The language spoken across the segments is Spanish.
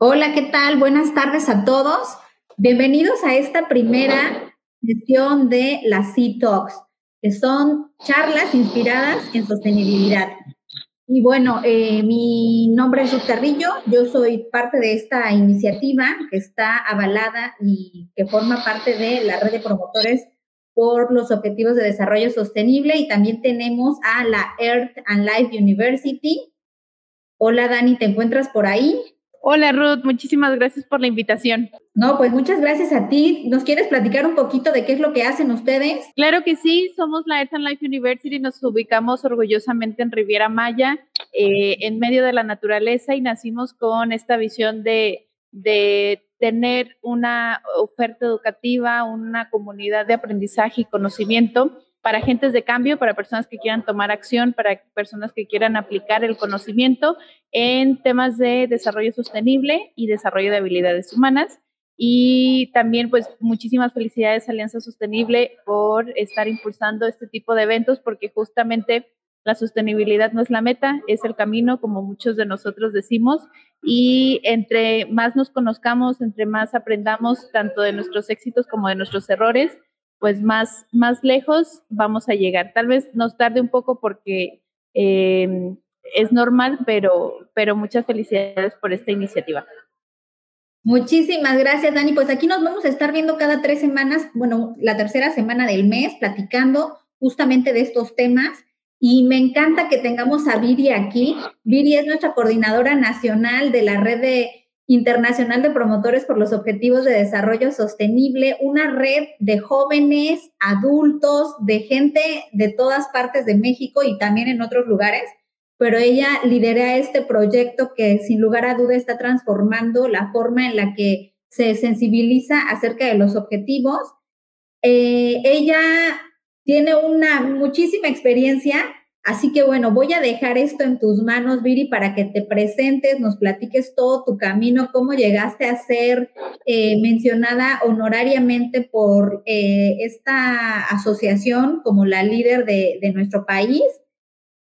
Hola, ¿qué tal? Buenas tardes a todos. Bienvenidos a esta primera sesión de las C-Talks, que son charlas inspiradas en sostenibilidad. Y bueno, eh, mi nombre es Ruth Carrillo, yo soy parte de esta iniciativa que está avalada y que forma parte de la red de promotores por los Objetivos de Desarrollo Sostenible y también tenemos a la Earth and Life University. Hola Dani, ¿te encuentras por ahí? Hola Ruth, muchísimas gracias por la invitación. No, pues muchas gracias a ti. ¿Nos quieres platicar un poquito de qué es lo que hacen ustedes? Claro que sí, somos la Earth and Life University, nos ubicamos orgullosamente en Riviera Maya, eh, en medio de la naturaleza y nacimos con esta visión de, de tener una oferta educativa, una comunidad de aprendizaje y conocimiento para agentes de cambio, para personas que quieran tomar acción, para personas que quieran aplicar el conocimiento en temas de desarrollo sostenible y desarrollo de habilidades humanas. Y también, pues, muchísimas felicidades Alianza Sostenible por estar impulsando este tipo de eventos, porque justamente la sostenibilidad no es la meta, es el camino, como muchos de nosotros decimos. Y entre más nos conozcamos, entre más aprendamos tanto de nuestros éxitos como de nuestros errores, pues más, más lejos vamos a llegar. Tal vez nos tarde un poco porque em, es normal, pero, pero muchas felicidades por esta iniciativa. Muchísimas gracias, Dani. Pues aquí nos vamos a estar viendo cada tres semanas, bueno, la tercera semana del mes, platicando justamente de estos temas. Y me encanta que tengamos a Viri aquí. Viri es nuestra coordinadora nacional de la red de Internacional de Promotores por los Objetivos de Desarrollo Sostenible, una red de jóvenes, adultos, de gente de todas partes de México y también en otros lugares, pero ella lidera este proyecto que sin lugar a duda está transformando la forma en la que se sensibiliza acerca de los objetivos. Eh, ella tiene una muchísima experiencia Así que bueno, voy a dejar esto en tus manos, Viri, para que te presentes, nos platiques todo tu camino, cómo llegaste a ser eh, mencionada honorariamente por eh, esta asociación como la líder de, de nuestro país.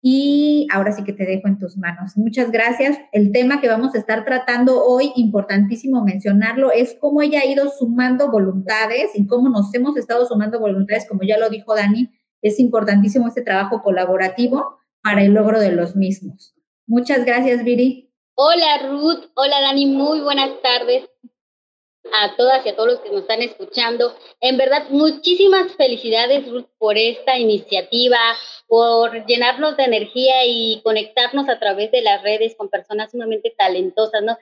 Y ahora sí que te dejo en tus manos. Muchas gracias. El tema que vamos a estar tratando hoy, importantísimo mencionarlo, es cómo ella ha ido sumando voluntades y cómo nos hemos estado sumando voluntades, como ya lo dijo Dani, es importantísimo este trabajo colaborativo para el logro de los mismos. Muchas gracias, Viri. Hola, Ruth. Hola, Dani. Muy buenas tardes a todas y a todos los que nos están escuchando. En verdad, muchísimas felicidades, Ruth, por esta iniciativa, por llenarnos de energía y conectarnos a través de las redes con personas sumamente talentosas, ¿no?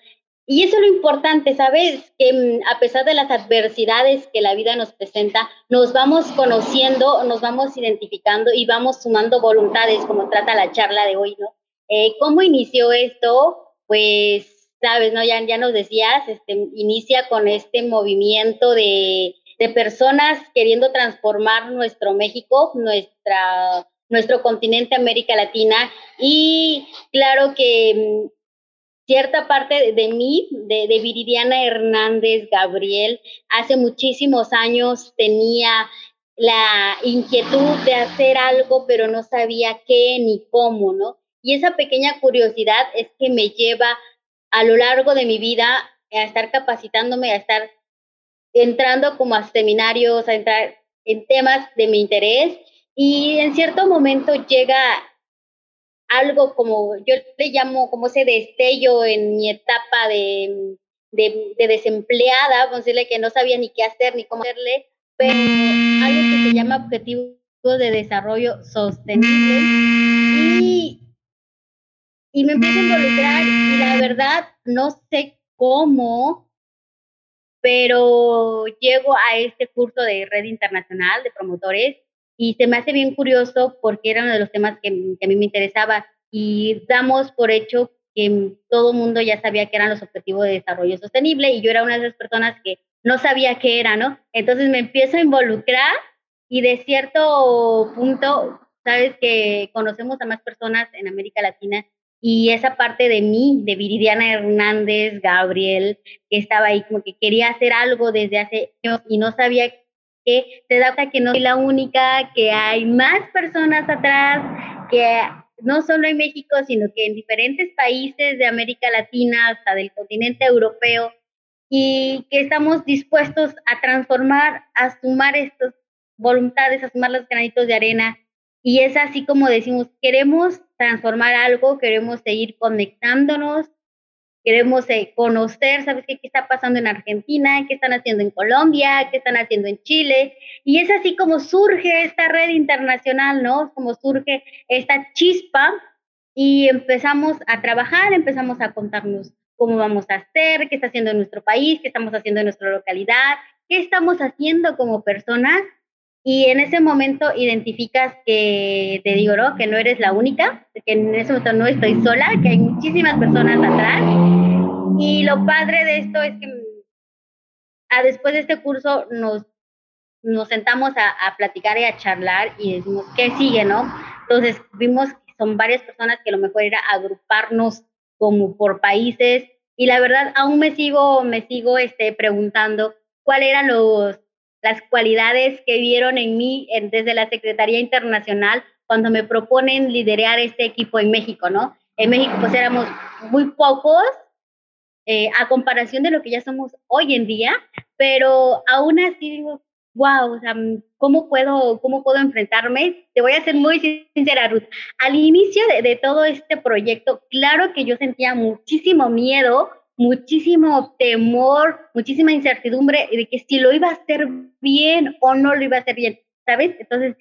Y eso es lo importante, ¿sabes? Que mm, a pesar de las adversidades que la vida nos presenta, nos vamos conociendo, nos vamos identificando y vamos sumando voluntades, como trata la charla de hoy, ¿no? Eh, ¿Cómo inició esto? Pues, sabes, ¿no? Ya, ya nos decías, este, inicia con este movimiento de, de personas queriendo transformar nuestro México, nuestra, nuestro continente América Latina. Y claro que mm, cierta parte de mí, de, de, Viridiana Hernández Gabriel, hace muchísimos años tenía la inquietud de hacer algo, pero no sabía qué ni cómo, ¿no? Y esa pequeña curiosidad es que me lleva a lo largo de mi vida a estar capacitándome, a estar entrando como a seminarios, a entrar en temas de mi interés y en cierto momento llega algo como, yo le llamo como ese destello en mi etapa de, de, desempleada, decirle que no sabía ni qué hacer ni cómo hacerle, pero algo que se llama objetivo de desarrollo sostenible. Y, y me empiezo a involucrar y la verdad no sé cómo, pero llego a este curso de red internacional de promotores y se me hace bien curioso porque era uno de los temas que, a mí me interesaba y damos por hecho que todo el mundo ya sabía que eran los objetivos de desarrollo sostenible y yo era una de esas personas que no sabía qué era, ¿no? Entonces me empiezo a involucrar y de cierto punto, sabes que conocemos a más personas en América Latina y esa parte de mí, de Viridiana Hernández, Gabriel, que estaba ahí como que quería hacer algo desde hace años y no sabía que te da cuenta que no soy la única, que hay más personas atrás, que no solo en México, sino que en diferentes países de América Latina, hasta del continente europeo, y que estamos dispuestos a transformar, a sumar estas voluntades, a sumar los granitos de arena. Y es así como decimos, queremos transformar algo, queremos seguir conectándonos, queremos eh, conocer, ¿sabes qué, qué está pasando en Argentina? ¿Qué están haciendo en Colombia? ¿Qué están haciendo en Chile? Y es así como surge esta red internacional, ¿no? Como surge esta chispa y empezamos a trabajar, empezamos a contarnos cómo vamos a hacer, qué está haciendo en nuestro país, qué estamos haciendo en nuestra localidad, qué estamos haciendo como personas. Y en ese momento identificas que, te digo, ¿no? Que no eres la única, que en ese momento no estoy sola, que hay muchísimas personas atrás. Y lo padre de esto es que a, ah, después de este curso nos, nos sentamos a, a platicar y a charlar y decimos, ¿qué sigue, no? Entonces vimos que son varias personas que lo mejor era agruparnos como por países y la verdad aún me sigo me sigo este preguntando cuáles eran los las cualidades que vieron en mí desde la Secretaría Internacional cuando me proponen liderar este equipo en México, ¿no? En México pues éramos muy pocos eh, a comparación de lo que ya somos hoy en día, pero aún así digo, wow, o sea, ¿cómo puedo, cómo puedo enfrentarme? Te voy a ser muy sincera, Ruth. Al inicio de, todo este proyecto, claro que yo sentía muchísimo miedo, muchísimo temor, muchísima incertidumbre de que si lo iba a hacer bien o no lo iba a hacer bien, ¿sabes? Entonces,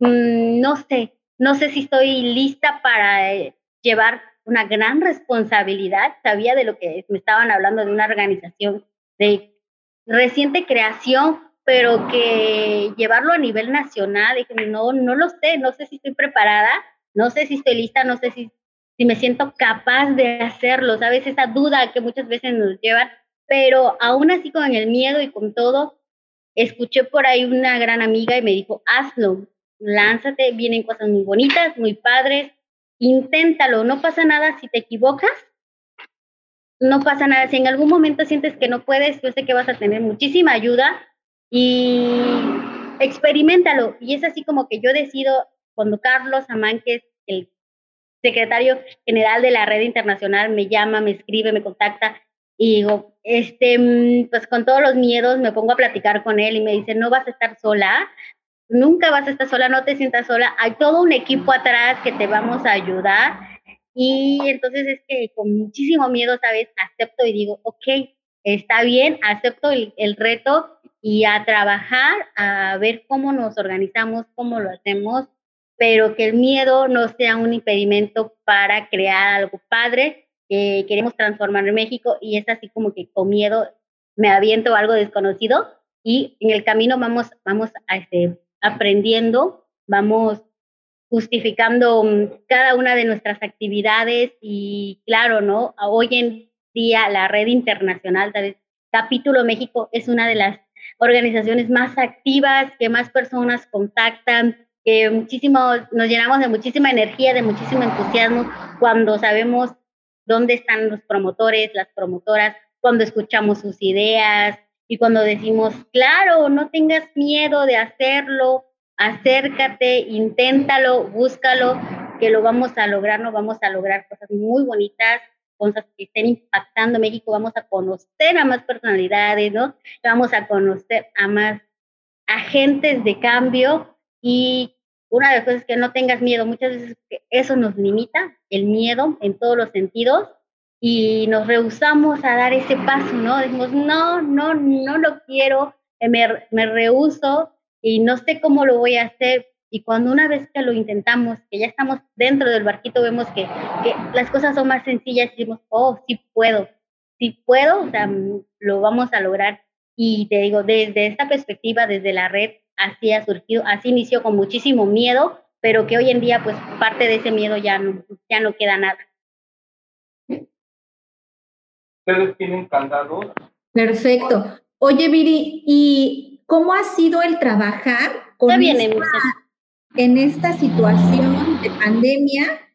mm, no sé, no sé si estoy lista para eh, llevar una gran responsabilidad. Sabía de lo que me estaban hablando de una organización de reciente creación, pero que llevarlo a nivel nacional, dije, no, no lo sé, no sé si estoy preparada, no sé si estoy lista, no sé si, si me siento capaz de hacerlo, ¿sabes? Esa duda que muchas veces nos llevan, pero aún así con el miedo y con todo, escuché por ahí una gran amiga y me dijo, hazlo, lánzate, vienen cosas muy bonitas, muy padres, inténtalo, no pasa nada si te equivocas, no pasa nada, si en algún momento sientes que no puedes, yo sé que vas a tener muchísima ayuda, y experimentalo. Y es así como que yo decido, cuando Carlos Amán, que es el secretario general de la red internacional, me llama, me escribe, me contacta y digo, este, mm, pues con todos los miedos me pongo a platicar con él y me dice, no vas a estar sola, nunca vas a estar sola, no te sientas sola, hay todo un equipo atrás que te vamos a ayudar. Y entonces es que con muchísimo miedo, ¿sabes? Acepto y digo, ok, está bien, acepto el, el reto y a trabajar, a ver cómo nos organizamos, cómo lo hacemos, pero que el miedo no sea un impedimento para crear algo padre. que queremos transformar en México y es así como que con miedo me aviento algo desconocido y en el camino vamos, vamos a este, aprendiendo, vamos justificando mm, cada una de nuestras actividades y claro, ¿no? Hoy en día la red internacional, tal vez Capítulo México es una de las organizaciones más activas, que más personas contactan, que muchísimo, nos llenamos de muchísima energía, de muchísimo entusiasmo cuando sabemos dónde están los promotores, las promotoras, cuando escuchamos sus ideas y cuando decimos, claro, no tengas miedo de hacerlo, acércate, inténtalo, búscalo, que lo vamos a lograr, no vamos a lograr cosas muy bonitas cosas que estén impactando México, vamos a conocer a más personalidades, ¿no? Vamos a conocer a más agentes de cambio y una de las cosas es que no tengas miedo, muchas veces eso nos limita, el miedo en todos los sentidos y nos rehusamos a dar ese paso, ¿no? Decimos, no, no, no lo quiero, me, me rehuso y no sé cómo lo voy a hacer, y cuando una vez que lo intentamos, que ya estamos dentro del barquito, vemos que, las cosas son más sencillas y decimos, oh, sí puedo, sí puedo, o sea, lo vamos a lograr. Y te digo, desde esta perspectiva, desde la red, así ha surgido, así inició con muchísimo miedo, pero que hoy en día, pues parte de ese miedo ya no, ya no queda nada. ¿Ustedes tienen candado? Perfecto. Oye, Viri, ¿y cómo ha sido el trabajar con en esta situación de pandemia,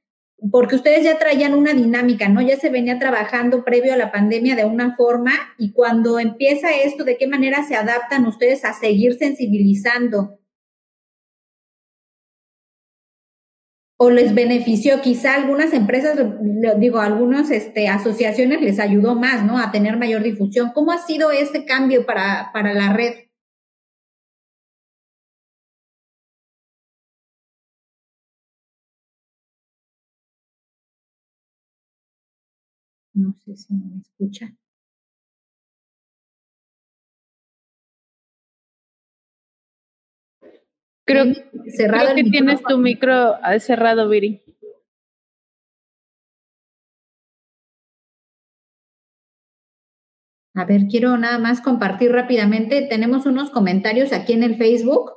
porque ustedes ya traían una dinámica, ¿no? Ya se venía trabajando previo a la pandemia de una forma y cuando empieza esto, ¿de qué manera se adaptan ustedes a seguir sensibilizando? o les benefició, quizá algunas empresas, digo, algunas este, asociaciones les ayudó más, ¿no? A tener mayor difusión. ¿Cómo ha sido ese cambio para, para la red? No sé si me escucha. Creo, que tienes tu micro ah, cerrado, Viri. A ver, quiero nada más compartir rápidamente. Tenemos unos comentarios aquí en el Facebook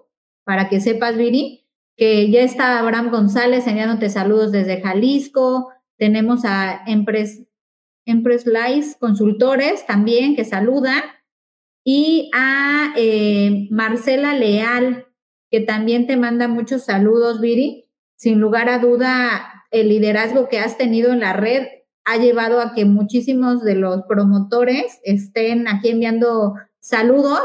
para que sepas, Viri, que ya está Abraham González enviándote saludos desde Jalisco. Tenemos a Empress, Empress Lice Consultores también que saluda. Y a eh, Marcela Leal que también te manda muchos saludos, Viri. Sin lugar a duda, el liderazgo que has tenido en la red ha llevado a que muchísimos de los promotores estén aquí enviando saludos,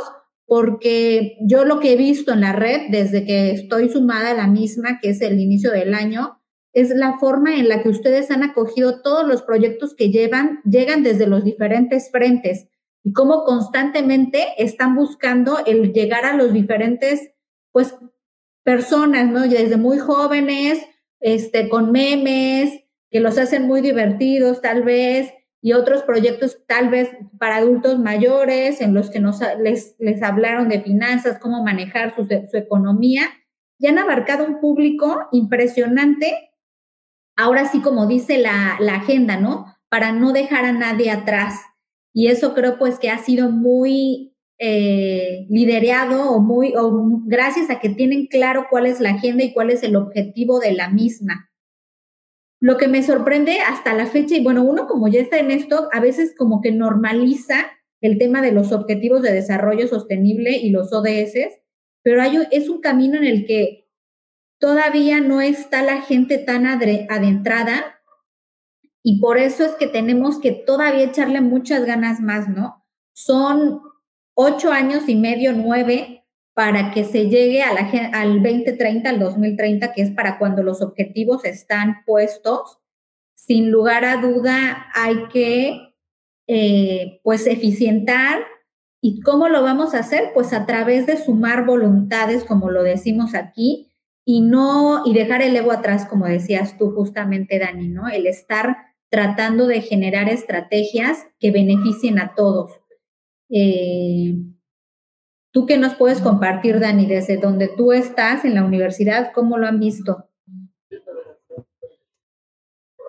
porque yo lo que he visto en la red desde que estoy sumada a la misma, que es el inicio del año, es la forma en la que ustedes han acogido todos los proyectos que llevan, llegan desde los diferentes frentes y cómo constantemente están buscando el llegar a los diferentes pues personas, ¿no? Desde muy jóvenes, este, con memes, que los hacen muy divertidos tal vez, y otros proyectos tal vez para adultos mayores, en los que nos, les, les hablaron de finanzas, cómo manejar su, su economía, y han abarcado un público impresionante, ahora sí como dice la, la agenda, ¿no? Para no dejar a nadie atrás. Y eso creo pues que ha sido muy eh, liderado o muy, gracias a que tienen claro cuál es la agenda y cuál es el objetivo de la misma. Lo que me sorprende hasta la fecha, y bueno, uno como ya está en esto, a veces como que normaliza el tema de los objetivos de desarrollo sostenible y los ODS, pero hay, es un camino en el que todavía no está la gente tan adentrada y por eso es que tenemos que todavía echarle muchas ganas más, ¿no? Son ocho años y medio, nueve, para que se llegue a la, al 2030, al 2030, que es para cuando los objetivos están puestos. Sin lugar a duda, hay que, eh, pues, eficientar. ¿Y cómo lo vamos a hacer? Pues a través de sumar voluntades, como lo decimos aquí, y no, y dejar el ego atrás, como decías tú justamente, Dani, ¿no? El estar tratando de generar estrategias que beneficien a todos. Eh, ¿Tú qué nos puedes compartir, Dani, desde donde tú estás en la universidad? ¿Cómo lo han visto?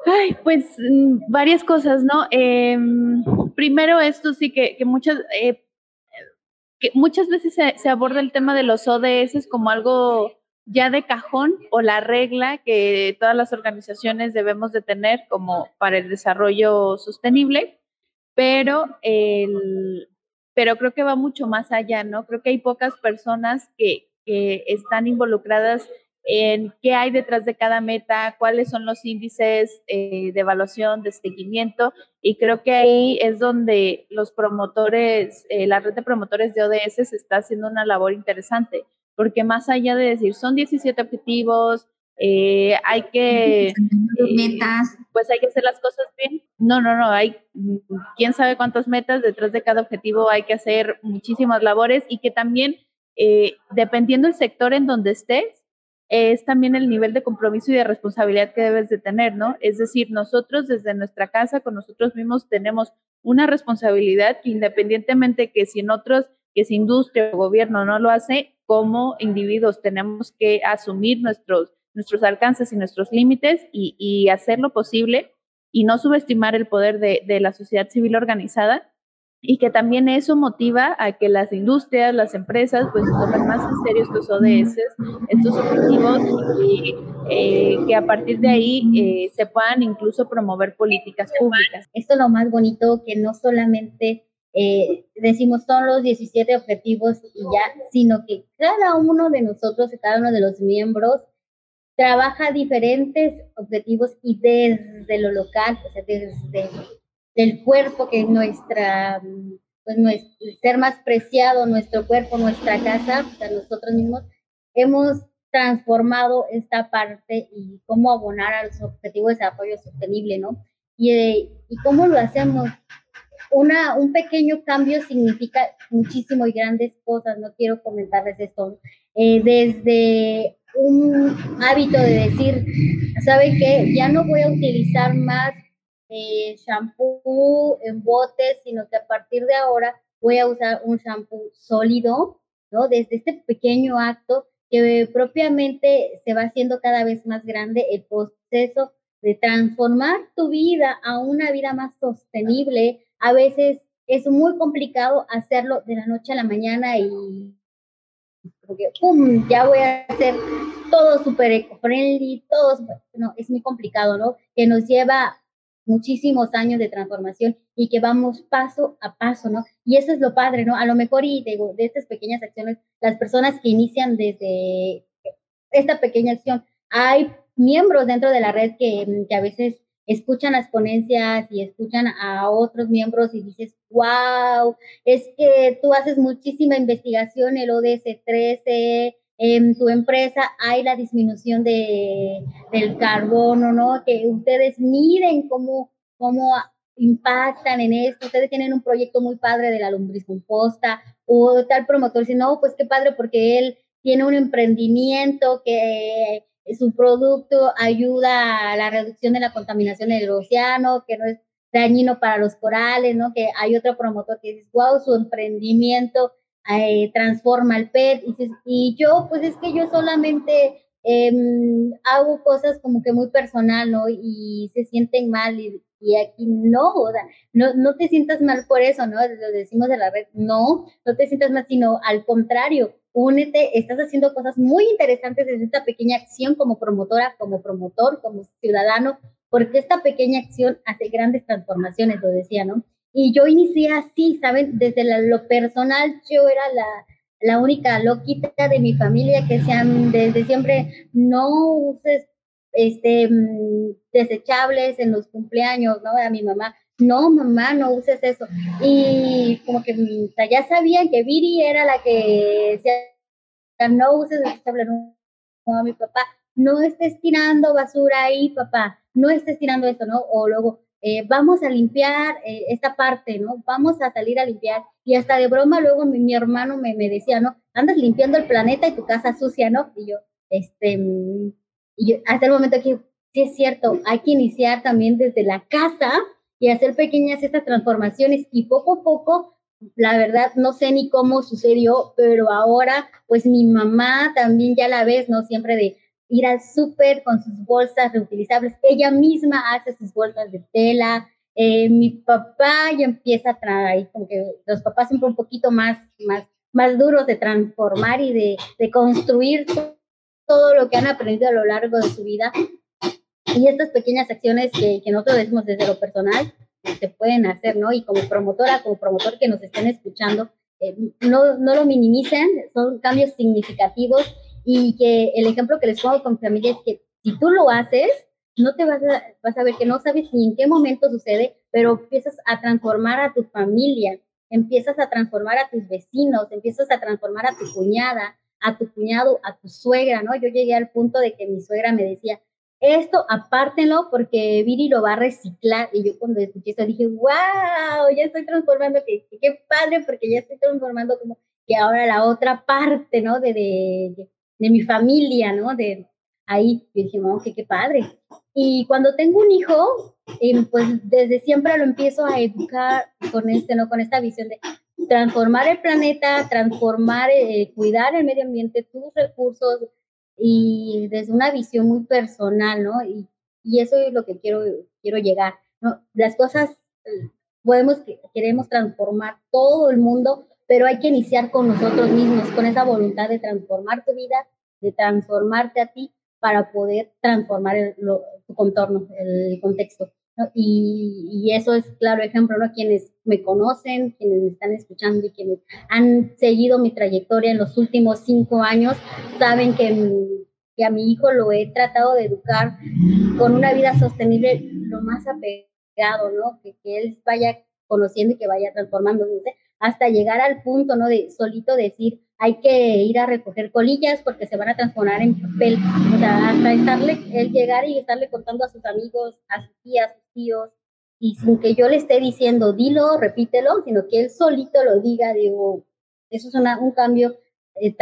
Ay, pues mm, varias cosas, ¿no? Em, primero, esto sí que, muchas, eh, que muchas veces se, aborda el tema de los ODS como algo ya de cajón o la regla que todas las organizaciones debemos de tener como para el desarrollo sostenible, pero el, pero creo que va mucho más allá, ¿no? Creo que hay pocas personas que, están involucradas en qué hay detrás de cada meta, cuáles son los índices eh, de evaluación, de seguimiento, y creo que ahí es donde los promotores, eh, la red de promotores de ODS está haciendo una labor interesante, porque más allá de decir, son 17 objetivos, eh, hay que... metas. Pues hay que hacer las cosas bien. No, no, no, hay quién sabe cuántas metas, detrás de cada objetivo hay que hacer muchísimas labores y que también, eh, dependiendo del sector en donde estés, es también el nivel de compromiso y de responsabilidad que debes de tener, ¿no? Es decir, nosotros desde nuestra casa, con nosotros mismos, tenemos una responsabilidad que independientemente que si en otros, que si industria o gobierno no lo hace, como individuos tenemos que asumir nuestros nuestros alcances y nuestros límites y, hacer lo posible y no subestimar el poder de, la sociedad civil organizada y que también eso motiva a que las industrias, las empresas, pues tomen más en serio estos ODS, estos objetivos y eh, que a partir de ahí eh, se puedan incluso promover políticas públicas. Esto es lo más bonito, que no solamente eh, decimos son los 17 objetivos y ya, sino que cada uno de nosotros, cada uno de los miembros, trabaja diferentes objetivos y desde lo local, o sea, desde el cuerpo, que es nuestra, pues nuestro, ser más preciado, nuestro cuerpo, nuestra casa, o sea, nosotros mismos, hemos transformado esta parte y cómo abonar a los objetivos de desarrollo sostenible, ¿no? Y, y cómo lo hacemos. Una, un pequeño cambio significa muchísimo y grandes cosas, no quiero comentarles esto. Eh, desde un hábito de decir, ¿sabe qué? Ya no voy a utilizar más eh, shampoo en botes, sino que a partir de ahora voy a usar un shampoo sólido, ¿no? Desde este pequeño acto que propiamente se va haciendo cada vez más grande el proceso de transformar tu vida a una vida más sostenible. A veces es muy complicado hacerlo de la noche a la mañana y porque ¡pum! ya voy a hacer todo súper eco-friendly, todo, no, es muy complicado, ¿no? Que nos lleva muchísimos años de transformación y que vamos paso a paso, ¿no? Y eso es lo padre, ¿no? A lo mejor y de, de estas pequeñas acciones, las personas que inician desde esta pequeña acción, hay miembros dentro de la red que, que a veces escuchan las ponencias y escuchan a otros miembros y dices, wow, es que tú haces muchísima investigación, el ODS 13, en tu empresa hay la disminución de, del carbono, ¿no? Que ustedes miren cómo, cómo impactan en esto, ustedes tienen un proyecto muy padre de la lombriz composta, o tal promotor dice, no, pues qué padre porque él tiene un emprendimiento que su producto ayuda a la reducción de la contaminación en el océano, que no es dañino para los corales, ¿no? Que hay otro promotor que dice, wow, su emprendimiento eh, transforma el PET. Y, y, yo, pues es que yo solamente em, hago cosas como que muy personal, ¿no? Y se sienten mal y, y aquí no, o sea, no, no te sientas mal por eso, ¿no? Lo decimos de la red, no, no te sientas mal, sino al contrario, únete, estás haciendo cosas muy interesantes desde esta pequeña acción como promotora, como promotor, como ciudadano, porque esta pequeña acción hace grandes transformaciones, lo decía, ¿no? Y yo inicié así, ¿saben? Desde lo personal, yo era la, la única loquita de mi familia que sean desde siempre, no uses este, mm, desechables en los cumpleaños, ¿no? A mi mamá, no, mamá, no uses eso. Y como que mm, ya sabían que Viri era la que decía, no uses desechables, no, a mi papá, no estés tirando basura ahí, papá, no estés tirando esto, ¿no? O luego, eh, vamos a limpiar eh, esta parte, ¿no? Vamos a salir a limpiar. Y hasta de broma luego mi, mi hermano me, me, decía, ¿no? Andas limpiando el planeta y tu casa sucia, ¿no? Y yo, este, mm, y hasta el momento que sí es cierto, hay que iniciar también desde la casa y hacer pequeñas estas transformaciones y poco a poco, la verdad, no sé ni cómo sucedió, pero ahora, pues mi mamá también ya la ves, ¿no? Siempre de ir al súper con sus bolsas reutilizables. Ella misma hace sus bolsas de tela. Eh, mi papá ya empieza a traer, como que los papás siempre un poquito más, más, más duros de transformar y de, de construir todo lo que han aprendido a lo largo de su vida y estas pequeñas acciones que, que nosotros decimos desde lo personal, se pueden hacer, ¿no? Y como promotora, como promotor que nos estén escuchando, eh, no, no lo minimicen, son cambios significativos y que el ejemplo que les pongo con familia es que si tú lo haces, no te vas a, vas a ver que no sabes ni en qué momento sucede, pero empiezas a transformar a tu familia, empiezas a transformar a tus vecinos, empiezas a transformar a tu cuñada, a tu cuñado, a tu suegra, ¿no? Yo llegué al punto de que mi suegra me decía, esto apártenlo porque Viri lo va a reciclar. Y yo cuando escuché eso dije, wow, ya estoy transformando, que, qué padre, porque ya estoy transformando como que ahora la otra parte, ¿no? De, de, de mi familia, ¿no? De ahí, yo dije, wow, que qué padre. Y cuando tengo un hijo, eh, pues desde siempre lo empiezo a educar con este, ¿no? Con esta visión de transformar el planeta, transformar, eh, cuidar el medio ambiente, tus recursos, y desde una visión muy personal, ¿no? Y, eso es lo que quiero, quiero llegar, ¿no? Las cosas, eh, podemos, queremos transformar todo el mundo, pero hay que iniciar con nosotros mismos, con esa voluntad de transformar tu vida, de transformarte a ti para poder transformar el, tu contorno, el contexto. Y, eso es claro ejemplo, ¿no? Quienes me conocen, quienes me están escuchando y quienes han seguido mi trayectoria en los últimos cinco años, saben que, que a mi hijo lo he tratado de educar con una vida sostenible lo más apegado, ¿no? Que, que él vaya conociendo y que vaya transformándose. hasta llegar al punto, ¿no? De solito decir, hay que ir a recoger colillas porque se van a transformar en papel. O sea, hasta estarle, el llegar y estarle contando a sus amigos, a sus tías, tíos, y sin que yo le esté diciendo, dilo, repítelo, sino que él solito lo diga, digo, eso es una, un cambio eh,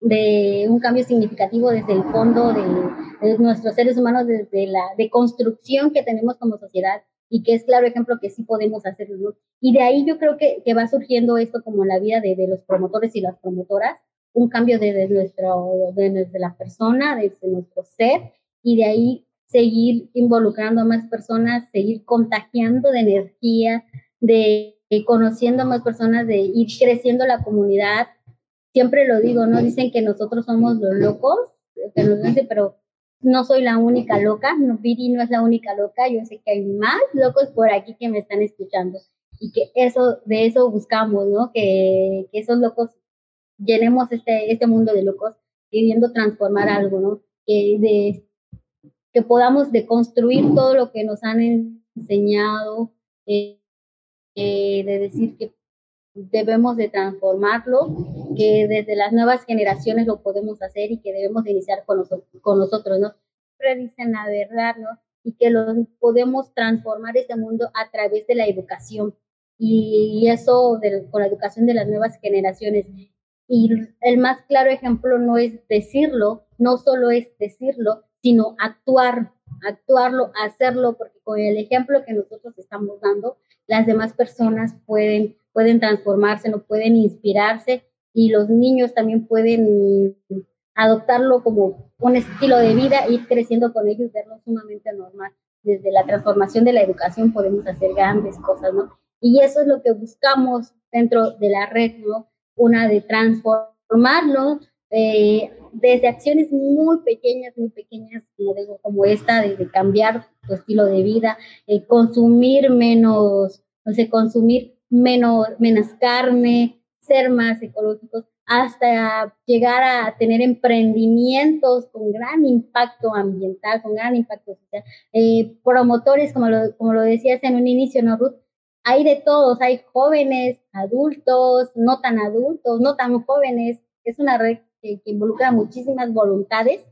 de un cambio significativo desde el fondo de, nuestros seres humanos, desde la deconstrucción que tenemos como sociedad y que es claro ejemplo que sí podemos hacerlo. Y de ahí yo creo que, que va surgiendo esto como la vida de, de, los promotores y las promotoras, un cambio desde, nuestro, desde la persona, desde nuestro ser, y de ahí seguir involucrando a más personas, seguir contagiando de energía, de, conociendo a más personas, de ir creciendo la comunidad. Siempre lo digo, ¿no? Dicen que nosotros somos los locos, pero no soy la única loca, no, Viri no es la única loca, yo sé que hay más locos por aquí que me están escuchando y que eso, de eso buscamos, ¿no? Que, que esos locos llenemos este, este mundo de locos queriendo transformar algo, ¿no? Que, de, que podamos deconstruir todo lo que nos han enseñado, eh, eh, de decir que debemos de transformarlo, que desde las nuevas generaciones lo podemos hacer y que debemos iniciar con, nosotros, con nosotros, ¿no? Siempre dicen la verdad, ¿no? Y que lo, podemos transformar este mundo a través de la educación y, eso con la educación de las nuevas generaciones. Y el más claro ejemplo no es decirlo, no solo es decirlo, sino actuar, actuarlo, hacerlo, porque con el ejemplo que nosotros estamos dando, las demás personas pueden pueden transformarse, no pueden inspirarse y los niños también pueden adoptarlo como un estilo de vida, ir creciendo con ellos, verlo sumamente normal. Desde la transformación de la educación podemos hacer grandes cosas, ¿no? Y eso es lo que buscamos dentro de la red, ¿no? Una de transformarlo eh, desde acciones muy pequeñas, muy pequeñas, como digo, como esta, de, cambiar tu estilo de vida, consumir menos, no sé, consumir menos, menos carne, ser más ecológicos, hasta llegar a tener emprendimientos con gran impacto ambiental, con gran impacto social. Eh, promotores, como lo, como lo decías en un inicio, ¿no, Ruth? Hay de todos, hay jóvenes, adultos, no tan adultos, no tan jóvenes. Es una red que, que involucra muchísimas voluntades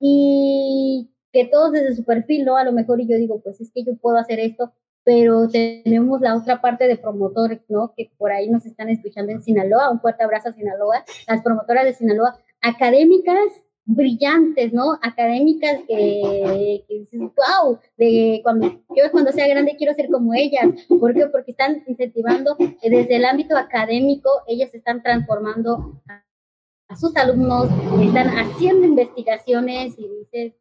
y que todos desde su perfil, ¿no? A lo mejor y yo digo, pues es que yo puedo hacer esto, pero tenemos la otra parte de promotores, ¿no? Que por ahí nos están escuchando en Sinaloa, un fuerte abrazo a Sinaloa, las promotoras de Sinaloa, académicas brillantes, ¿no? Académicas que, que dices, wow, de cuando yo cuando sea grande quiero ser como ellas. ¿Por qué? Porque están incentivando desde el ámbito académico, ellas están transformando a, sus alumnos, están haciendo investigaciones y dices,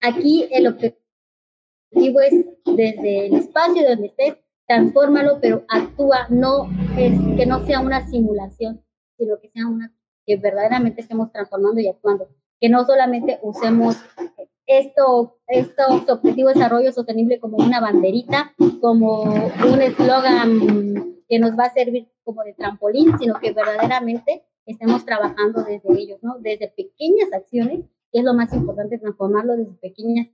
aquí el objetivo es desde el espacio donde estés, transfórmalo, pero actúa, no es que no sea una simulación, sino que sea una que verdaderamente estemos transformando y actuando, que no solamente usemos esto, estos objetivos de desarrollo sostenible como una banderita, como un eslogan que nos va a servir como de trampolín, sino que verdaderamente estemos trabajando desde ellos, ¿no? Desde pequeñas acciones, que es lo más importante, transformarlo desde pequeñas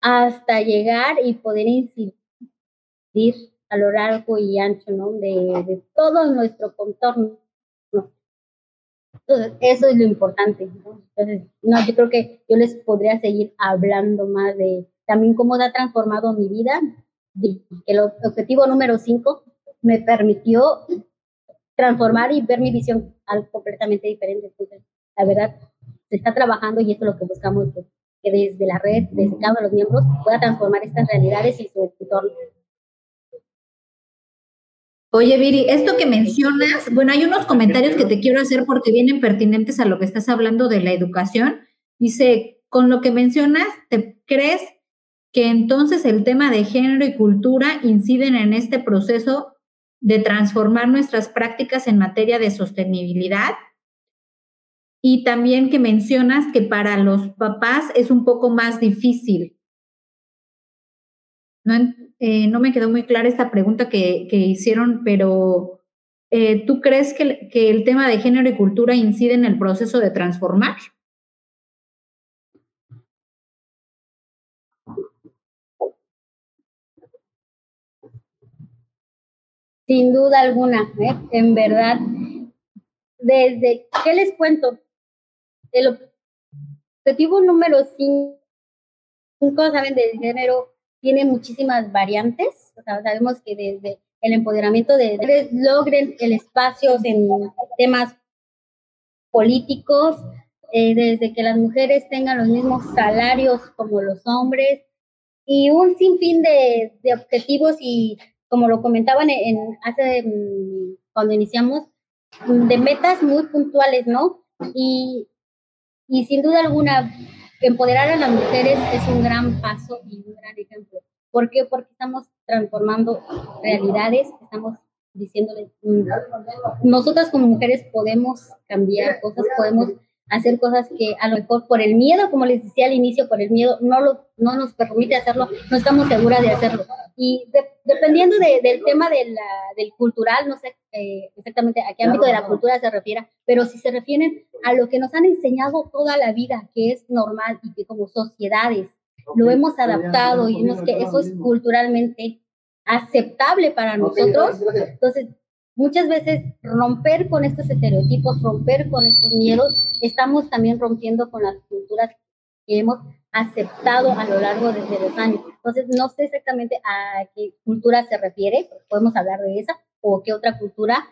hasta llegar y poder incidir a lo largo y ancho ¿no? de, todo nuestro contorno. Entonces, eso es lo importante. Entonces, no, yo creo que yo les podría seguir hablando más de también cómo ha transformado mi vida. El objetivo número 5 me permitió transformar y ver mi visión algo completamente diferente. Entonces, la verdad, se está trabajando y esto es lo que buscamos, que, desde la red, desde cada uno de los miembros, pueda transformar estas realidades y su entorno. Oye, Viri, esto que mencionas, bueno, hay unos comentarios que te quiero hacer porque vienen pertinentes a lo que estás hablando de la educación. Dice, con lo que mencionas, ¿te crees que entonces el tema de género y cultura inciden en este proceso de transformar nuestras prácticas en materia de sostenibilidad? y también que mencionas que para los papás es un poco más difícil. No, eh, no me quedó muy clara esta pregunta que, que hicieron, pero eh, ¿tú crees que, que el tema de género y cultura incide en el proceso de transformar? Sin duda alguna, ¿eh? en verdad. Desde, ¿qué les cuento? El objetivo número 5, saben, del género tiene muchísimas variantes. sabemos que desde el empoderamiento de mujeres logren el espacio en temas políticos, eh, desde que las mujeres tengan los mismos salarios como los hombres y un sinfín de objetivos y como lo comentaban en, hace mm, cuando iniciamos de metas muy puntuales, ¿no? Y, y sin duda alguna empoderar a las mujeres es un gran paso y un gran ejemplo. ¿Por qué? Porque estamos transformando realidades, estamos diciéndoles, mm, nosotras como mujeres podemos cambiar cosas, podemos hacer cosas que a lo mejor por el miedo, como les decía al inicio, por el miedo no, lo, no nos permite hacerlo, no estamos seguras de hacerlo. Y dependiendo del tema de la, del cultural, no sé eh, exactamente a qué ámbito de la cultura se refiere, pero si se refieren a lo que nos han enseñado toda la vida, que es normal y que como sociedades lo hemos adaptado y vemos que eso es culturalmente aceptable para nosotros, entonces muchas veces romper con estos estereotipos, romper con estos miedos, estamos también rompiendo con las culturas que hemos aceptado a lo largo de, los años. Entonces, no sé exactamente a qué cultura se refiere, podemos hablar de esa o qué otra cultura,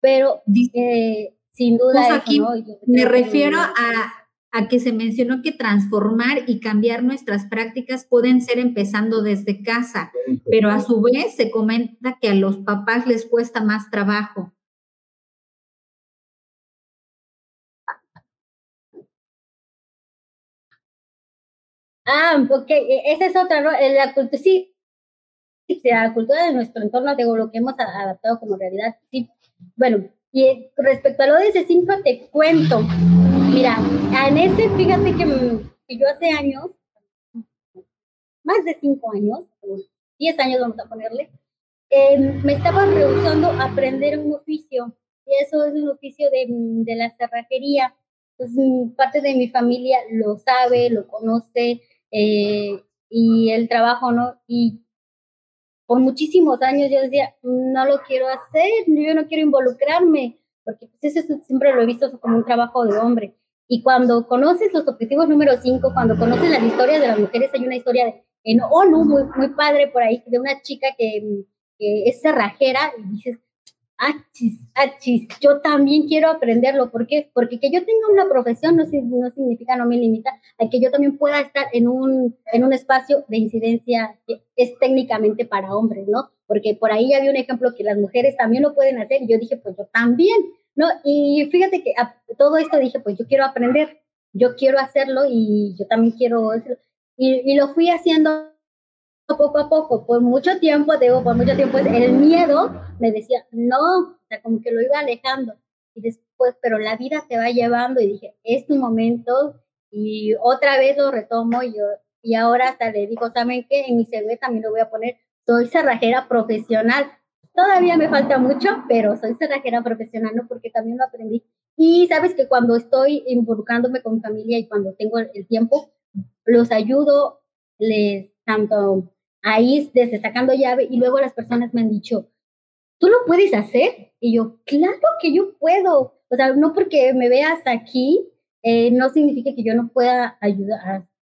pero eh, sin duda... Pues me refiero a a que se mencionó que transformar y cambiar nuestras prácticas pueden ser empezando desde casa, pero a su vez se comenta que a los papás les cuesta más trabajo. Ah, ok, e, esa es otra, ¿no? Eh, la cultura, sí, la cultura de nuestro entorno, digo, lo que hemos adaptado como realidad, sí. Bueno, y respecto a lo de ese 5 te cuento, Mira, en ese, fíjate que, yo hace años, más de cinco años, diez años vamos a ponerle, em, me estaba rehusando aprender un oficio. Y eso es un oficio de, de la cerrajería. Entonces, parte de mi familia lo sabe, lo conoce, eh, y el trabajo, ¿no? Y por muchísimos años yo decía, no lo quiero hacer, yo no quiero involucrarme, porque pues eso siempre lo he visto como un trabajo de hombre. Y cuando conoces los objetivos número 5, cuando conoces las historias de las mujeres, hay una historia de, en ONU muy, muy padre por ahí, de una chica que, es cerrajera y dices, achis, achis, yo también quiero aprenderlo. ¿Por qué? Porque que yo tenga una profesión no, no significa, no me limita a que yo también pueda estar en un, en un espacio de incidencia que es técnicamente para hombres, ¿no? Porque por ahí había un ejemplo que las mujeres también lo pueden hacer y yo dije, pues yo también. ¿no? Y fíjate que todo esto dije, pues yo quiero aprender, yo quiero hacerlo y yo también quiero hacerlo. Y, y lo fui haciendo poco a poco, por mucho tiempo, digo, por mucho tiempo, el miedo me decía, no, o sea, como que lo iba alejando. Y después, pero la vida te va llevando y dije, es tu momento y otra vez lo retomo y yo, y ahora hasta le digo, ¿saben qué? En mi CV también lo voy a poner, soy cerrajera profesional, Todavía me falta mucho, pero soy cerrajera profesional, ¿no? Porque también lo aprendí. Y sabes que cuando estoy involucrándome con mi familia y cuando tengo el tiempo, los ayudo, les tanto ahí desde sacando llave y luego las personas me han dicho, ¿tú lo puedes hacer? Y yo, claro que yo puedo. O sea, no porque me veas aquí, eh, no significa que yo no pueda ayudar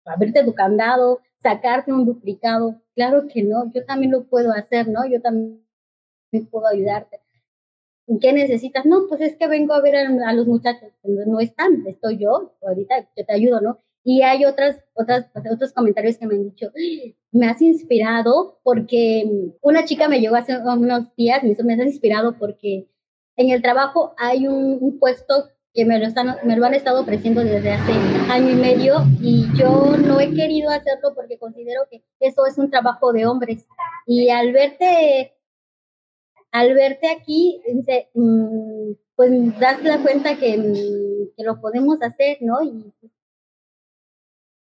a abrirte tu candado, sacarte un duplicado. Claro que no, yo también lo puedo hacer, ¿no? Yo también puedo ayudarte. ¿Qué necesitas? No, pues es que vengo a ver a, los muchachos. No están, estoy yo, ahorita yo te ayudo, ¿no? Y hay otras, otras, otros comentarios que me han dicho, me has inspirado porque una chica me llegó hace unos días, me, me has inspirado porque en el trabajo hay un, puesto que me lo, están, me lo han estado ofreciendo desde hace año y medio y yo no he querido hacerlo porque considero que eso es un trabajo de hombres. Y al verte al verte aquí, mm, pues das la cuenta que, que, lo podemos hacer, ¿no? Y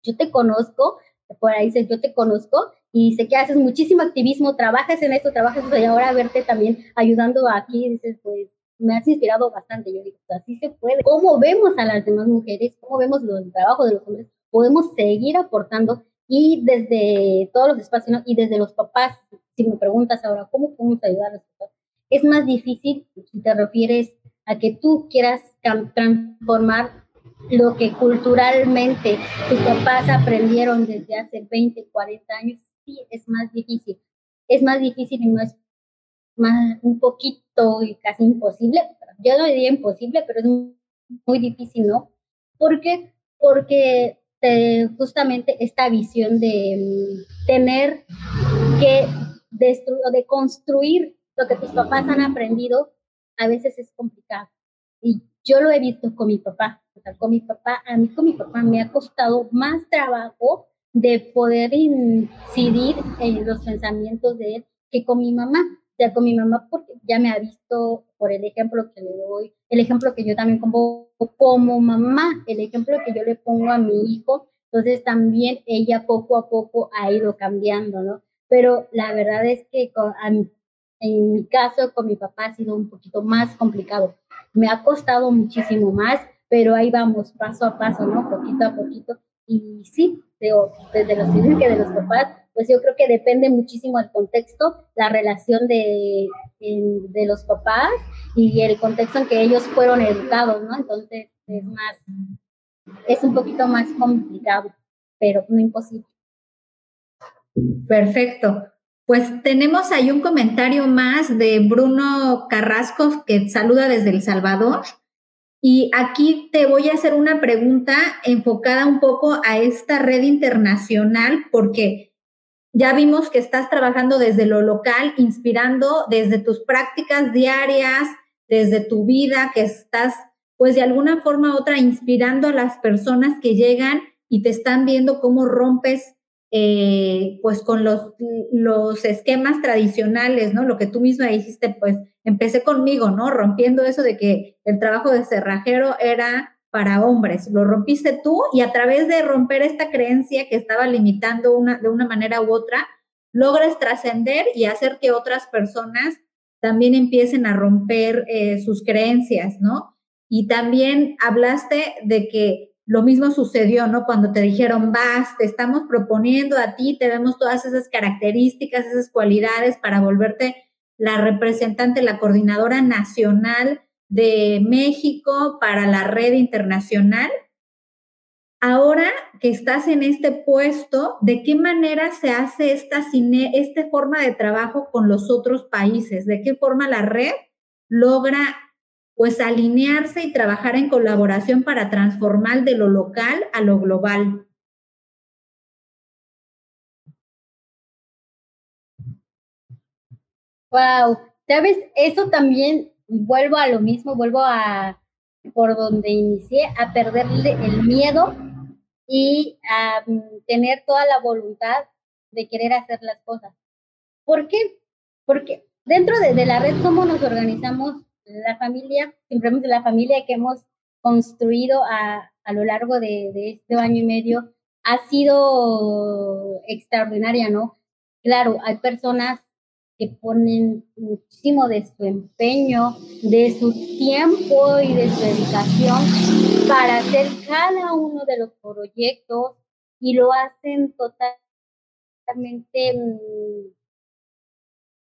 yo te conozco, por ahí dice, yo te conozco y sé que haces muchísimo activismo, trabajas en esto, trabajas y ahora verte también ayudando aquí, dices, pues me has inspirado bastante. Yo digo, pues, así se puede. ¿Cómo vemos a las demás mujeres? ¿Cómo vemos los trabajos de los hombres? Podemos seguir aportando y desde todos los espacios y desde los papás, si me preguntas ahora, ¿cómo podemos ayudar los papás? es más difícil si te refieres a que tú quieras transformar lo que culturalmente tus papás aprendieron desde hace 20, 40 años, sí es más difícil. Es más difícil y no es más, un poquito y casi imposible. Yo no diría imposible, pero es muy difícil, ¿no? ¿Por qué? Porque justamente esta visión de mm, tener que destruir de construir lo que tus papás han aprendido, a veces es complicado. Y yo lo he visto con mi papá. Sea, con mi papá, a mí con mi papá me ha costado más trabajo de poder incidir en los pensamientos de él que con mi mamá. O sea, con mi mamá porque ya me ha visto por el ejemplo que le doy, el ejemplo que yo también pongo como mamá, el ejemplo que yo le pongo a mi hijo. Entonces también ella poco a poco ha ido cambiando, ¿no? Pero la verdad es que con, en mi caso con mi papá ha sido un poquito más complicado. Me ha costado muchísimo más, pero ahí vamos paso a paso, ¿no? Poquito a poquito. Y sí, desde los que de los papás, pues yo creo que depende muchísimo el contexto, la relación de, de los papás y el contexto en que ellos fueron educados, ¿no? Entonces es más, es un poquito más complicado, pero no imposible. Perfecto. Pues tenemos ahí un comentario más de Bruno Carrasco que saluda desde El Salvador. Y aquí te voy a hacer una pregunta enfocada un poco a esta red internacional, porque ya vimos que estás trabajando desde lo local, inspirando desde tus prácticas diarias, desde tu vida, que estás, pues de alguna forma u otra, inspirando a las personas que llegan y te están viendo cómo rompes eh, pues con los, los esquemas tradicionales, ¿no? Lo que tú misma dijiste, pues empecé conmigo, ¿no? Rompiendo eso de que el trabajo de cerrajero era para hombres. Lo rompiste tú y a través de romper esta creencia que estaba limitando una, de una manera u otra, logras trascender y hacer que otras personas también empiecen a romper eh, sus creencias, ¿no? Y también hablaste de que lo mismo sucedió, ¿no? Cuando te dijeron, vas, te estamos proponiendo a ti, te vemos todas esas características, esas cualidades para volverte la representante, la coordinadora nacional de México para la red internacional. Ahora que estás en este puesto, ¿de qué manera se hace esta, esta forma de trabajo con los otros países? ¿De qué forma la red logra pues alinearse y trabajar en colaboración para transformar de lo local a lo global. Wow, sabes, eso también vuelvo a lo mismo, vuelvo a por donde inicié, a perderle el miedo y a mm, tener toda la voluntad de querer hacer las cosas. ¿Por qué? Porque dentro de, de la red, ¿cómo nos organizamos? La familia, simplemente la familia que hemos construido a, a lo largo de, de, este año y medio ha sido extraordinaria, ¿no? Claro, hay personas que ponen muchísimo de su empeño, de su tiempo y de su dedicación para hacer cada uno de los proyectos y lo hacen totalmente mm,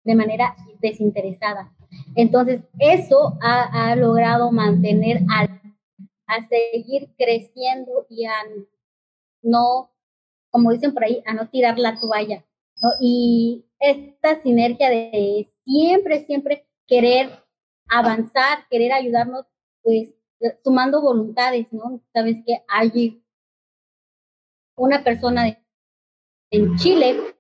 de manera desinteresada. Entonces, eso ha, logrado mantener a, a, seguir creciendo y a no, como dicen por ahí, a no tirar la toalla. Y esta sinergia de siempre, siempre querer avanzar, querer ayudarnos, pues sumando voluntades, ¿no? Sabes que hay una persona en Chile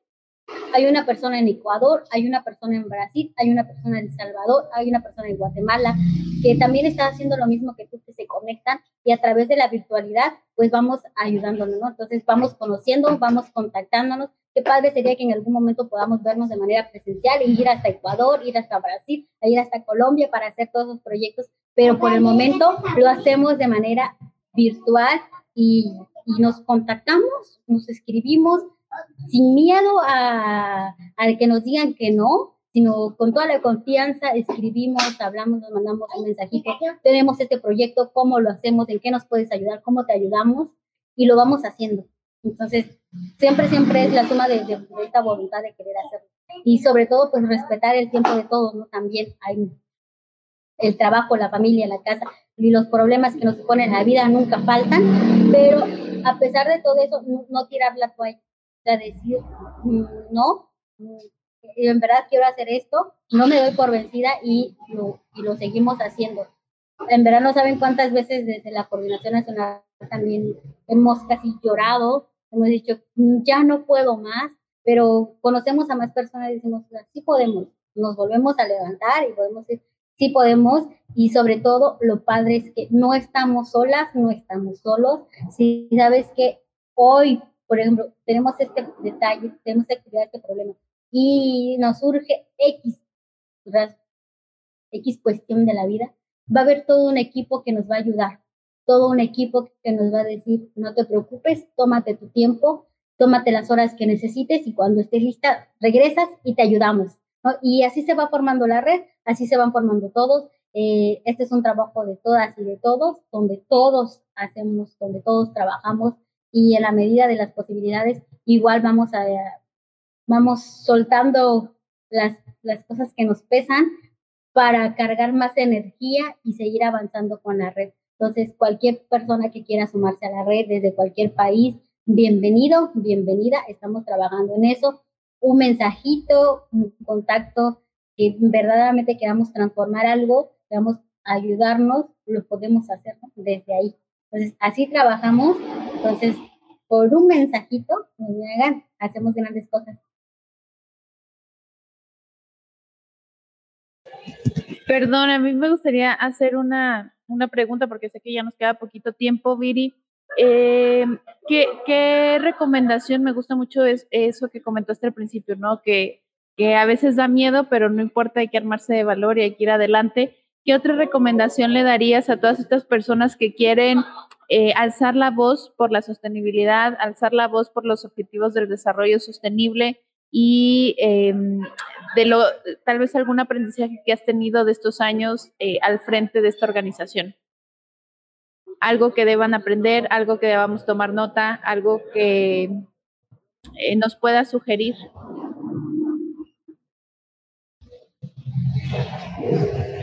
hay una persona en Ecuador, hay una persona en Brasil, hay una persona en El Salvador, hay una persona en Guatemala, que también está haciendo lo mismo que tú, que se conectan y a través de la virtualidad, pues vamos ayudándonos, ¿no? Entonces vamos conociendo, vamos contactándonos. Qué padre sería que en algún momento podamos vernos de manera presencial y ir hasta Ecuador, ir hasta Brasil, ir hasta Colombia para hacer todos los proyectos, pero por el momento lo hacemos de manera virtual y, y nos contactamos, nos escribimos, sin miedo a, que nos digan que no, sino con toda la confianza escribimos, hablamos, nos mandamos un mensajito, tenemos este proyecto, cómo lo hacemos, en qué nos puedes ayudar, cómo te ayudamos y lo vamos haciendo. Entonces, siempre, siempre es la suma de, esta voluntad de querer hacerlo. y sobre todo pues respetar el tiempo de todos. También hay el trabajo, la familia, la casa y los problemas que nos ponen en la vida nunca faltan, pero a pesar de todo eso, no, tirar la toalla, decir, no, en verdad quiero hacer esto, no me doy por vencida y lo, y lo seguimos haciendo. En verdad no saben cuántas veces desde la Coordinación Nacional también hemos casi llorado, hemos dicho, ya no puedo más, pero conocemos a más personas y decimos, sí podemos, nos volvemos a levantar y podemos decir, sí podemos y sobre todo lo padre es que no estamos solas, no estamos solos. Si sabes que hoy, por ejemplo, tenemos este detalle, tenemos que este problema y nos surge X, X cuestión de la vida, va a haber todo un equipo que nos va a ayudar, todo un equipo que nos va a decir, no te preocupes, tómate tu tiempo, tómate las horas que necesites y cuando estés lista, regresas y te ayudamos. Y así se va formando la red, así se van formando todos. Eh, este es un trabajo de todas y de todos, donde todos hacemos, donde todos trabajamos y en la medida de las posibilidades, igual vamos a, vamos soltando las, las cosas que nos pesan para cargar más energía y seguir avanzando con la red. Entonces, cualquier persona que quiera sumarse a la red desde cualquier país, bienvenido, bienvenida, estamos trabajando en eso. Un mensajito, un contacto, que verdaderamente queramos transformar algo, queramos ayudarnos, lo podemos hacer desde ahí. Entonces, así trabajamos. Entonces, por un mensajito, hacemos grandes cosas. Perdón, a mí me gustaría hacer una, una pregunta porque sé que ya nos queda poquito tiempo, Viri. Eh, ¿qué, recomendación me gusta mucho es eso que comentaste al principio, ¿no? Que, que a veces da miedo, pero no importa, hay que armarse de valor y hay que ir adelante. ¿Qué otra recomendación le darías a todas estas personas que quieren eh, alzar la voz por la sostenibilidad, alzar la voz por los objetivos del desarrollo sostenible y em, de lo, tal vez algún aprendizaje que has tenido de estos años eh, al frente de esta organización? algo que deban aprender, algo que debamos tomar nota, algo que eh, nos pueda sugerir.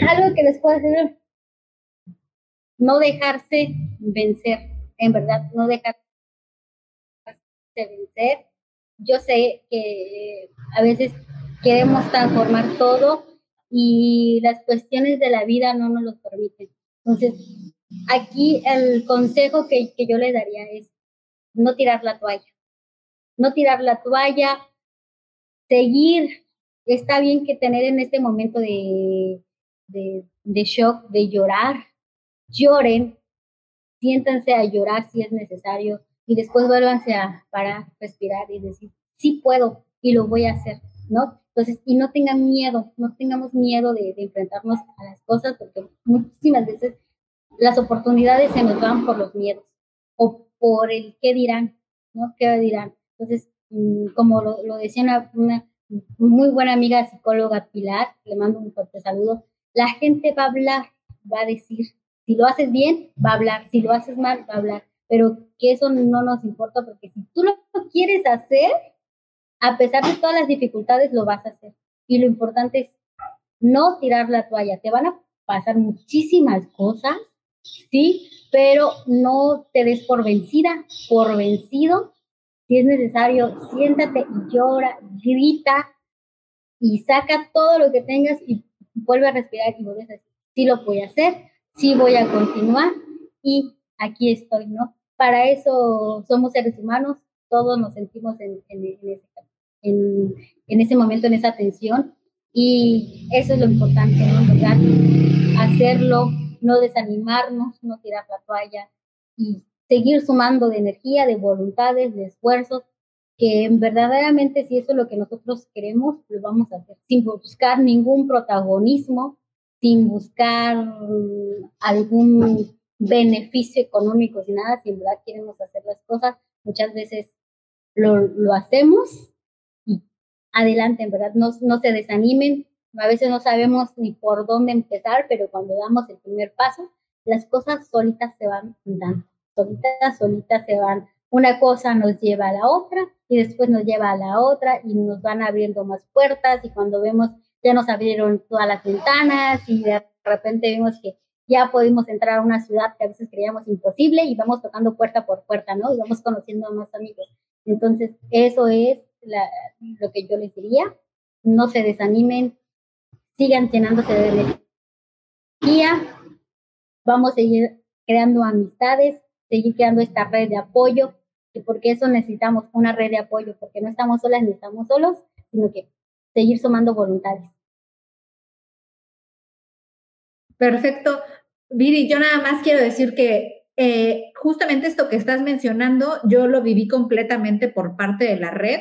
Algo que les pueda decir, no dejarse vencer, en verdad, no dejarse vencer. Yo sé que a veces queremos transformar todo y las cuestiones de la vida no nos lo permiten. Entonces, Aquí el consejo que, yo le daría es no tirar la toalla. No tirar la toalla, seguir. Está bien que tener en este momento de, de, shock, de llorar, lloren, siéntanse a llorar si es necesario y después vuélvanse a parar, respirar y decir, sí puedo y lo voy a hacer, ¿no? Entonces, y no tengan miedo, no tengamos miedo de, enfrentarnos a las cosas porque muchísimas veces las oportunidades se nos van por los miedos o por el qué dirán, ¿no? ¿Qué dirán? Entonces, mm, como lo, decía una, muy buena amiga psicóloga Pilar, le mando un fuerte saludo, la gente va a hablar, va a decir, si lo haces bien, va a hablar, si lo haces mal, va a hablar, pero que eso no nos importa porque si tú lo quieres hacer, a pesar de todas las dificultades, lo vas a hacer. Y lo importante es no tirar la toalla. Te van a pasar muchísimas cosas ¿sí? Pero no te des por vencida, por vencido. Si es necesario, siéntate y llora, grita y saca todo lo que tengas y vuelve a respirar y vuelves a decir, sí lo voy a hacer, sí voy a continuar y aquí estoy, ¿no? Para eso somos seres humanos, todos nos sentimos en, en, ese, en, en ese momento, en esa tensión y eso es lo importante, ¿no? Hacerlo no desanimarnos, no tirar la toalla y seguir sumando de energía, de voluntades, de esfuerzos, que verdaderamente si eso es lo que nosotros queremos, lo vamos a hacer, sin buscar ningún protagonismo, sin buscar algún beneficio económico, sin nada, si en verdad queremos hacer las cosas, muchas veces lo, lo hacemos y adelante, en verdad, no, no se desanimen, a veces no sabemos ni por dónde empezar, pero cuando damos el primer paso, las cosas solitas se van dando, solitas, solitas se van una cosa nos lleva a la otra y después nos lleva a la otra y nos van abriendo más puertas y cuando vemos ya nos abrieron todas las ventanas y de repente vemos que ya podemos entrar a una ciudad que a veces creíamos imposible y vamos tocando puerta por puerta, ¿no? Y vamos conociendo a más amigos. Entonces, eso es lo que yo les diría. No se desanimen, sigan llenándose de energía. Vamos a seguir creando amistades, seguir creando esta red de apoyo, y porque eso necesitamos una red de apoyo, porque no estamos solas ni estamos solos, sino que seguir sumando voluntades. Perfecto. Viri, yo nada más quiero decir que eh, justamente esto que estás mencionando, yo lo viví completamente por parte de la red.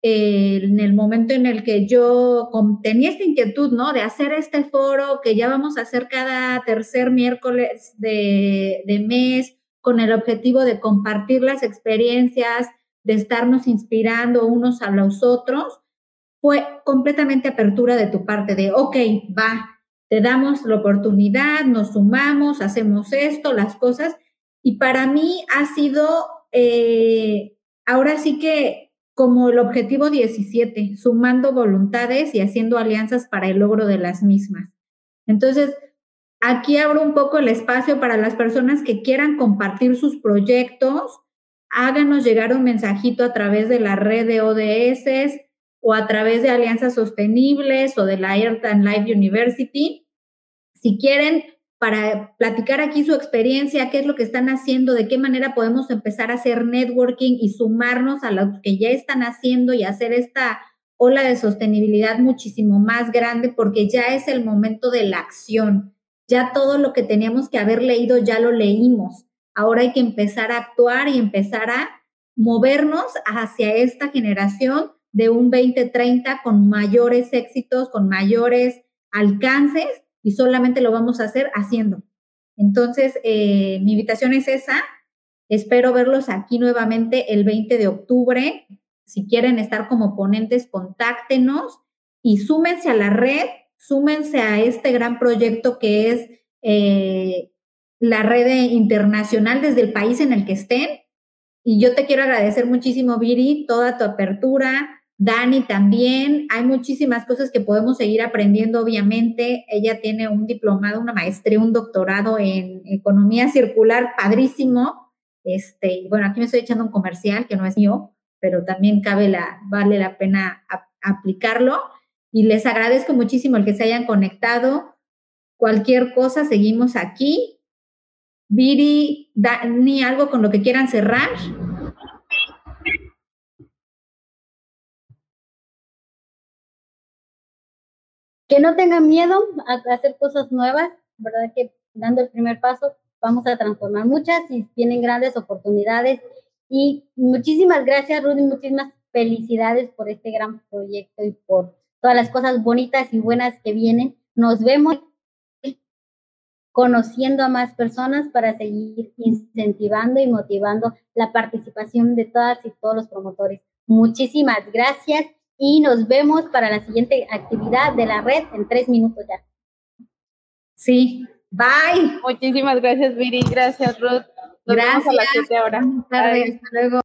en el momento en el que yo tenía esta inquietud, ¿no? De hacer este foro que ya vamos a hacer cada tercer miércoles de, de mes con el objetivo de compartir las experiencias, de estarnos inspirando unos a los otros, fue completamente apertura de tu parte de, ok, va, te damos la oportunidad, nos sumamos, hacemos esto, las cosas. Y para mí ha sido, eh, ahora sí que como el objetivo 17, sumando voluntades y haciendo alianzas para el logro de las mismas. Entonces, aquí abro un poco el espacio para las personas que quieran compartir sus proyectos. Háganos llegar un mensajito a través de la red de ODS o a través de alianzas sostenibles o de la Earth and Life University. Si quieren, para platicar aquí su experiencia, qué es lo que están haciendo, de qué manera podemos empezar a hacer networking y sumarnos a lo que ya están haciendo y hacer esta ola de sostenibilidad muchísimo más grande porque ya es el momento de la acción. Ya todo lo que teníamos que haber leído ya lo leímos. Ahora hay que empezar a actuar y empezar a movernos hacia esta generación de un 2030 con mayores éxitos, con mayores alcances y solamente lo vamos a hacer haciendo. Entonces, eh, mi invitación es esa. Espero verlos aquí nuevamente el 20 de octubre. Si quieren estar como ponentes, contáctenos y súmense a la red, súmense a este gran proyecto que es eh, la red internacional desde el país en el que estén. Y yo te quiero agradecer muchísimo, Viri, toda tu apertura, Dani también, hay muchísimas cosas que podemos seguir aprendiendo, obviamente. Ella tiene un diplomado, una maestría, un doctorado en economía circular, padrísimo. Este, bueno, aquí me estoy echando un comercial que no es mío, pero también cabe la, vale la pena aplicarlo. Y les agradezco muchísimo el que se hayan conectado. Cualquier cosa, seguimos aquí. Viri, Dani, algo con lo que quieran cerrar. que no tengan miedo a hacer cosas nuevas, ¿verdad? Que dando el primer paso vamos a transformar muchas y tienen grandes oportunidades. Y muchísimas gracias, Rudy, muchísimas felicidades por este gran proyecto y por todas las cosas bonitas y buenas que vienen. Nos vemos conociendo a más personas para seguir incentivando y motivando la participación de todas y todos los promotores. Muchísimas gracias y nos vemos para la siguiente actividad de la red en tres minutos ya. Sí, bye. Muchísimas gracias, Viri. Gracias, Ruth. gracias. a las 7 horas. Hasta luego.